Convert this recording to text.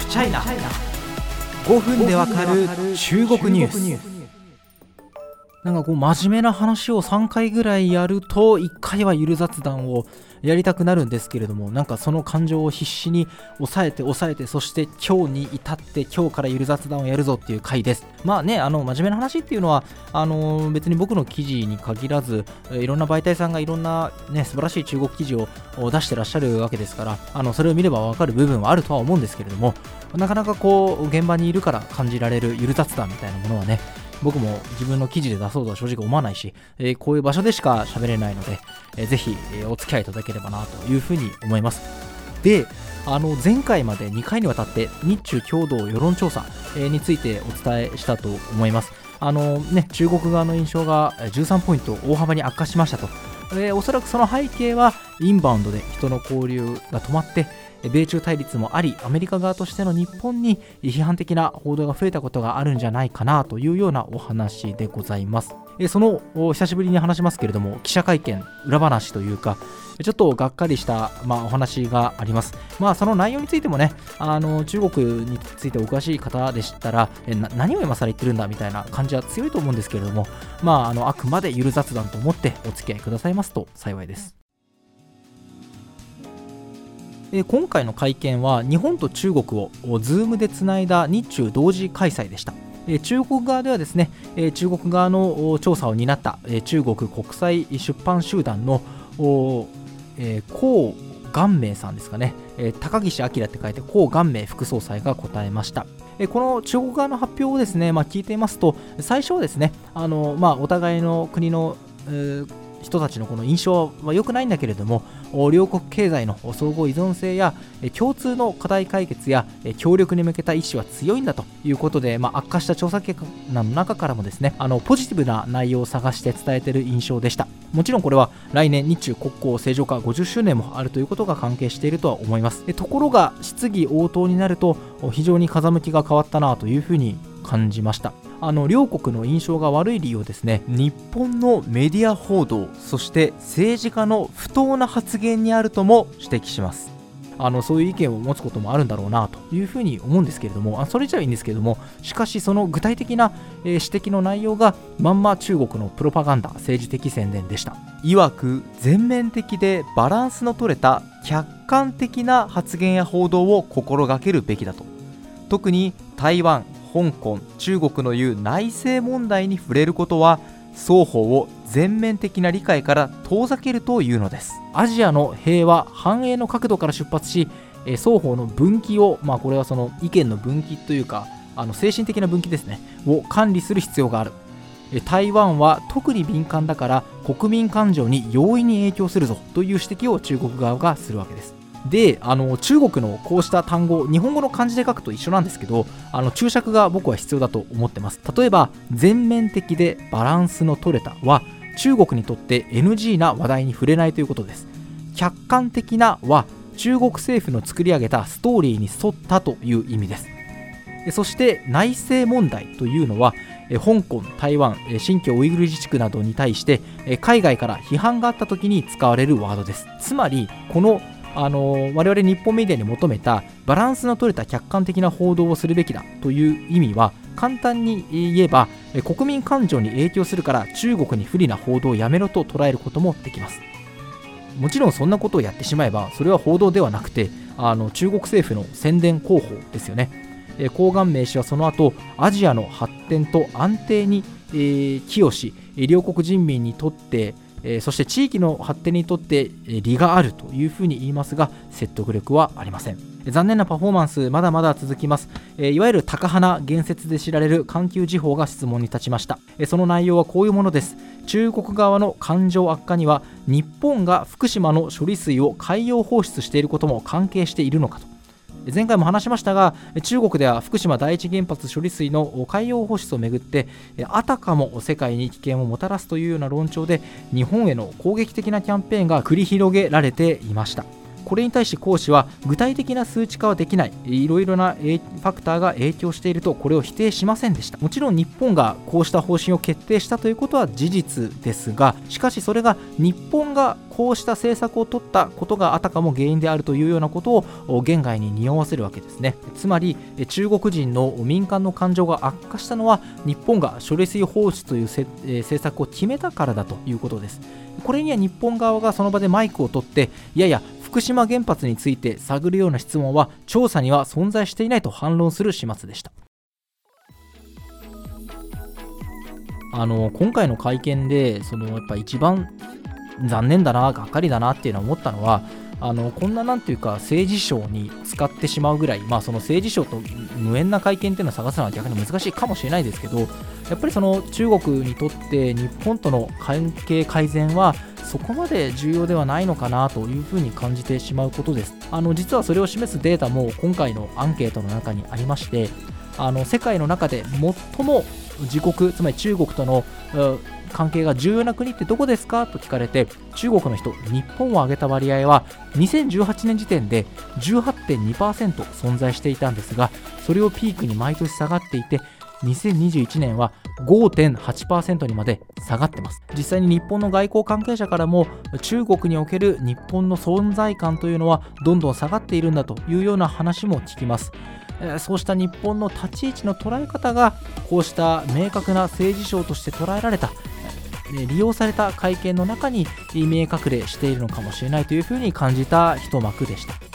フチャイナ5分でわかる中国ニュース。なんかこう真面目な話を3回ぐらいやると1回はゆる雑談をやりたくなるんですけれどもなんかその感情を必死に抑えて抑えてそして今日に至って今日からゆる雑談をやるぞっていう回です。まあねあの真面目な話っていうのはあの別に僕の記事に限らずいろんな媒体さんがいろんなね素晴らしい中国記事を出してらっしゃるわけですからあのそれを見ればわかる部分はあるとは思うんですけれどもなかなかこう現場にいるから感じられるゆる雑談みたいなものはね僕も自分の記事で出そうとは正直思わないし、えー、こういう場所でしか喋れないので、えー、ぜひ、え、お付き合いいただければなというふうに思います。で、あの前回まで2回にわたって日中共同世論調査、え、についてお伝えしたと思います。あのね、中国側の印象が13ポイント大幅に悪化しましたと。えー、おそらくその背景はインバウンドで人の交流が止まって、米中対立もありアメリカ側としての日本に批判的な報道が増えたことがあるんじゃないかなというようなお話でございます。その久しぶりに話しますけれども記者会見裏話というかちょっとがっかりした、まあ、お話があります。まあ、その内容についてもね、あの中国についてお詳しい方でしたら、え何を今更言ってるんだみたいな感じは強いと思うんですけれども、まあ、あのあくまでゆる雑談と思ってお付き合いくださいますと幸いです。え今回の会見は日本と中国を Zoom でつないだ日中同時開催でした。中国側ではですね中国側の調査を担った中国国際出版集団の江元明さんですかね。高岸明って書いて江元明副総裁が答えました。えこの中国側の発表をですね、まあ、聞いていますと最初はですねあの、まあ、お互いの国の人たちのこの印象は良くないんだけれども両国経済の相互依存性や共通の課題解決や協力に向けた意思は強いんだということで、まあ、悪化した調査結果の中からもですねあのポジティブな内容を探して伝えている印象でした。もちろんこれは来年日中国交正常化50周年もあるということが関係しているとは思います。ところが質疑応答になると非常に風向きが変わったなというふうに感じました。あの両国の印象が悪い理由をですね日本のメディア報道そして政治家の不当な発言にあるとも指摘します。あのそういう意見を持つこともあるんだろうなというふうに思うんですけれどもあそれじゃいいんですけれどもしかしその具体的な、え、指摘の内容がまんま中国のプロパガンダ政治的宣伝でした。いわく全面的でバランスの取れた客観的な発言や報道を心がけるべきだと。特に台湾香港中国の言う内政問題に触れることは双方を全面的な理解から遠ざけるというのです。アジアの平和繁栄の角度から出発し双方の分岐を、まあ、これはその意見の分岐というかあの精神的な分岐ですねを管理する必要がある。台湾は特に敏感だから国民感情に容易に影響するぞという指摘を中国側がするわけです。であの中国のこうした単語日本語の漢字で書くと一緒なんですけどあの注釈が僕は必要だと思ってます。例えば全面的でバランスの取れたは中国にとって NG な話題に触れないということです。客観的なは中国政府の作り上げたストーリーに沿ったという意味です。そして内政問題というのは香港、台湾、新疆ウイグル自治区などに対して海外から批判があった時に使われるワードです。つまりこのあの我々日本メディアに求めたバランスの取れた客観的な報道をするべきだという意味は簡単に言えば国民感情に影響するから中国に不利な報道をやめろと捉えることもできます。もちろんそんなことをやってしまえばそれは報道ではなくてあの中国政府の宣伝広報ですよね。高顔名氏はその後アジアの発展と安定に、え、寄与し両国人民にとってえ、そして地域の発展にとって利があるというふうに言いますが説得力はありません。残念なパフォーマンスまだまだ続きます、え、いわゆる高花言説で知られる環球時報が質問に立ちました、え、その内容はこういうものです。中国側の感情悪化には日本が福島の処理水を海洋放出していることも関係しているのかと。前回も話しましたが中国では福島第一原発処理水の海洋放出をめぐってあたかも世界に危険をもたらすというような論調で日本への攻撃的なキャンペーンが繰り広げられていました。これに対し講師は具体的な数値化はできない。いろいろなファクターが影響しているとこれを否定しませんでした。もちろん日本がこうした方針を決定したということは事実ですがしかしそれが日本がこうした政策を取ったことがあたかも原因であるというようなことを言外に匂わせるわけですね。つまり中国人の民間の感情が悪化したのは日本が処理水放出という政策を決めたからだということです。これには日本側がその場でマイクを取っていやいや福島原発について探るような質問は調査には存在していないと反論する始末でした。あの今回の会見でそのやっぱ一番残念だながっかりだなっていうのは思ったのはあのこんななんていうか政治賞に使ってしまうぐらい、まあ、その政治賞と無縁な会見っていうのを探すのは逆に難しいかもしれないですけどやっぱりその中国にとって日本との関係改善はそこまで重要ではないのかなというふうに感じてしまうことです。あの実はそれを示すデータも今回のアンケートの中にありましてあの世界の中で最も自国つまり中国との関係が重要な国ってどこですかと聞かれて中国の人日本を挙げた割合は2018年時点で18.2%存在していたんですがそれをピークに毎年下がっていて2021年は5.8%にまで下がってます実際に日本の外交関係者からも中国における日本の存在感というのはどんどん下がっているんだというような話も聞きますそうした日本の立ち位置の捉え方がこうした明確な政治賞として捉えられた利用された会見の中に見え隠れしているのかもしれないというふうに感じた一幕でした。